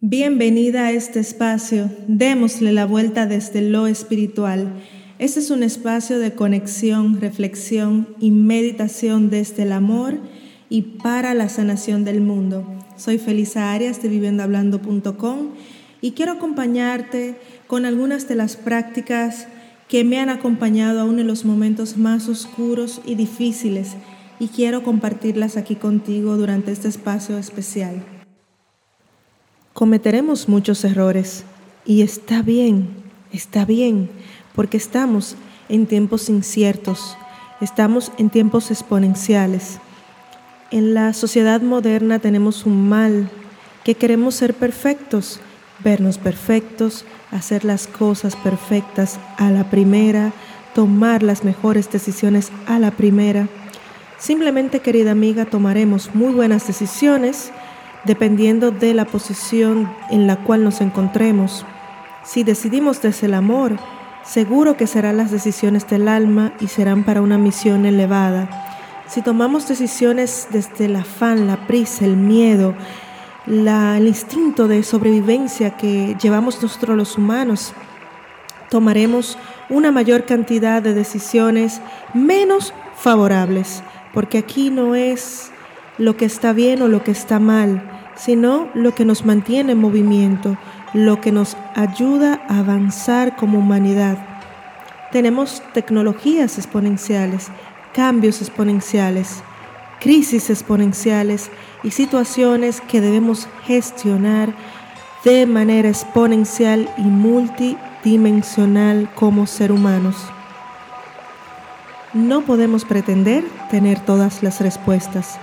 Bienvenida a este espacio. Démosle la vuelta desde lo espiritual. Este es un espacio de conexión, reflexión y meditación desde el amor y para la sanación del mundo. Soy Felisa Arias de viviendohablando.com y quiero acompañarte con algunas de las prácticas que me han acompañado aún en los momentos más oscuros y difíciles y quiero compartirlas aquí contigo durante este espacio especial. Cometeremos muchos errores y está bien, está bien, porque estamos en tiempos inciertos, estamos en tiempos exponenciales. En la sociedad moderna tenemos un mal, que queremos ser perfectos, vernos perfectos, hacer las cosas perfectas a la primera, tomar las mejores decisiones a la primera. Simplemente, querida amiga, tomaremos muy buenas decisiones dependiendo de la posición en la cual nos encontremos. Si decidimos desde el amor, seguro que serán las decisiones del alma y serán para una misión elevada. Si tomamos decisiones desde el afán, la prisa, el miedo, el instinto de sobrevivencia que llevamos nosotros los humanos, tomaremos una mayor cantidad de decisiones menos favorables, porque aquí no es lo que está bien o lo que está mal, sino lo que nos mantiene en movimiento, lo que nos ayuda a avanzar como humanidad. Tenemos tecnologías exponenciales, cambios exponenciales, crisis exponenciales y situaciones que debemos gestionar de manera exponencial y multidimensional como ser humanos. No podemos pretender tener todas las respuestas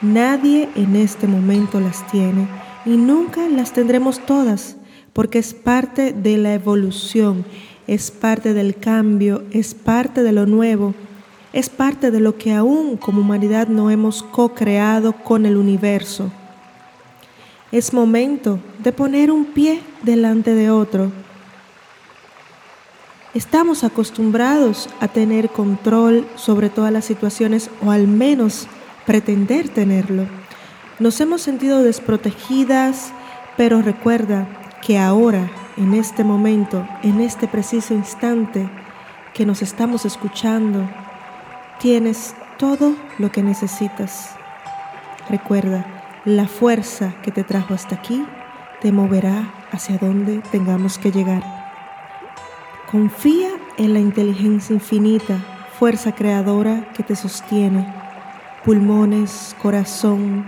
Nadie en este momento las tiene y nunca las tendremos todas, porque es parte de la evolución, es parte del cambio, es parte de lo nuevo, es parte de lo que aún como humanidad no hemos co-creado con el universo. Es momento de poner un pie delante de otro. Estamos acostumbrados a tener control sobre todas las situaciones o al menos pretender tenerlo. Nos hemos sentido desprotegidas, pero recuerda que ahora, en este momento, en este preciso instante que nos estamos escuchando, tienes todo lo que necesitas. Recuerda, la fuerza que te trajo hasta aquí te moverá hacia donde tengamos que llegar. Confía en la inteligencia infinita, fuerza creadora que te sostiene pulmones, corazón,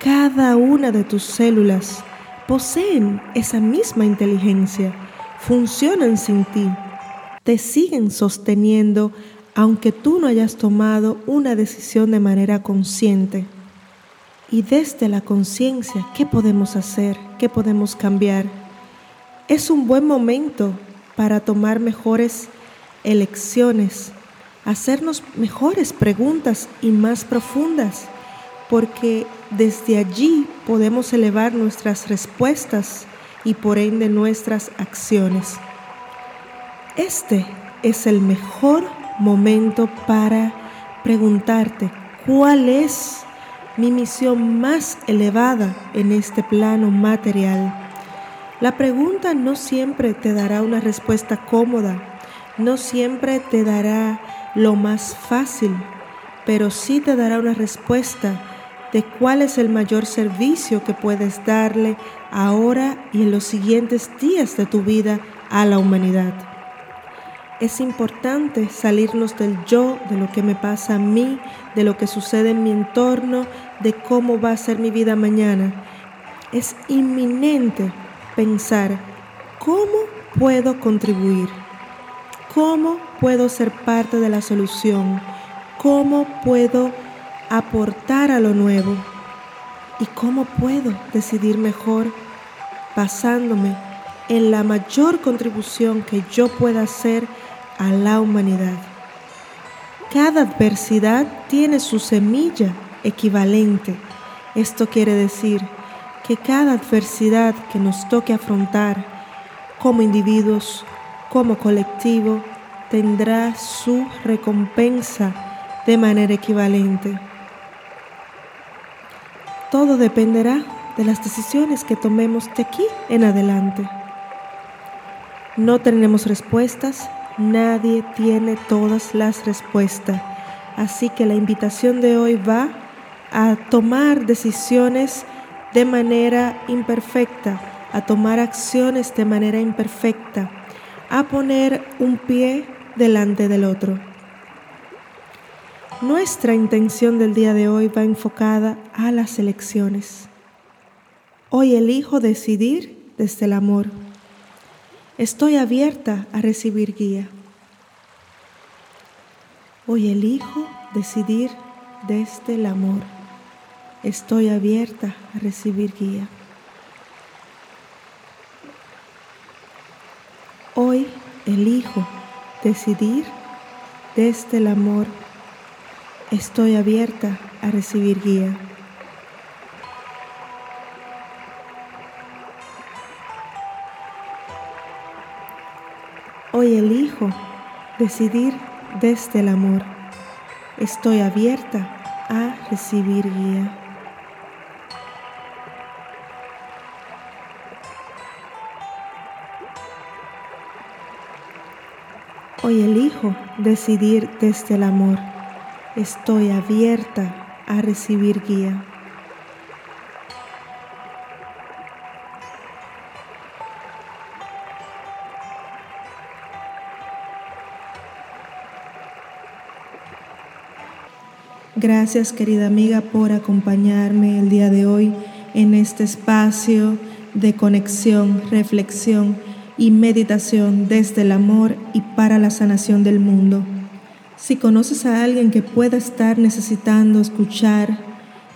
cada una de tus células poseen esa misma inteligencia, funcionan sin ti, te siguen sosteniendo aunque tú no hayas tomado una decisión de manera consciente. Y desde la conciencia, ¿qué podemos hacer? ¿Qué podemos cambiar? Es un buen momento para tomar mejores elecciones hacernos mejores preguntas y más profundas, porque desde allí podemos elevar nuestras respuestas y por ende nuestras acciones. Este es el mejor momento para preguntarte cuál es mi misión más elevada en este plano material. La pregunta no siempre te dará una respuesta cómoda, no siempre te dará lo más fácil, pero sí te dará una respuesta de cuál es el mayor servicio que puedes darle ahora y en los siguientes días de tu vida a la humanidad. Es importante salirnos del yo, de lo que me pasa a mí, de lo que sucede en mi entorno, de cómo va a ser mi vida mañana. Es inminente pensar cómo puedo contribuir ¿Cómo puedo ser parte de la solución? ¿Cómo puedo aportar a lo nuevo? ¿Y cómo puedo decidir mejor basándome en la mayor contribución que yo pueda hacer a la humanidad? Cada adversidad tiene su semilla equivalente. Esto quiere decir que cada adversidad que nos toque afrontar como individuos, como colectivo tendrá su recompensa de manera equivalente. Todo dependerá de las decisiones que tomemos de aquí en adelante. No tenemos respuestas, nadie tiene todas las respuestas, así que la invitación de hoy va a tomar decisiones de manera imperfecta, a tomar acciones de manera imperfecta, a poner un pie delante del otro. Nuestra intención del día de hoy va enfocada a las elecciones. Hoy elijo decidir desde el amor. Estoy abierta a recibir guía. Hoy elijo decidir desde el amor. Estoy abierta a recibir guía. Hoy elijo decidir desde el amor. Estoy abierta a recibir guía. Hoy elijo decidir desde el amor. Estoy abierta a recibir guía. Hoy elijo decidir desde el amor. Estoy abierta a recibir guía. Gracias querida amiga por acompañarme el día de hoy en este espacio de conexión, reflexión y meditación desde el amor y para la sanación del mundo. Si conoces a alguien que pueda estar necesitando escuchar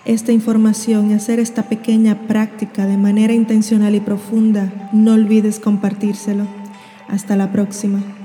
esta información y hacer esta pequeña práctica de manera intencional y profunda, no olvides compartírselo. Hasta la próxima.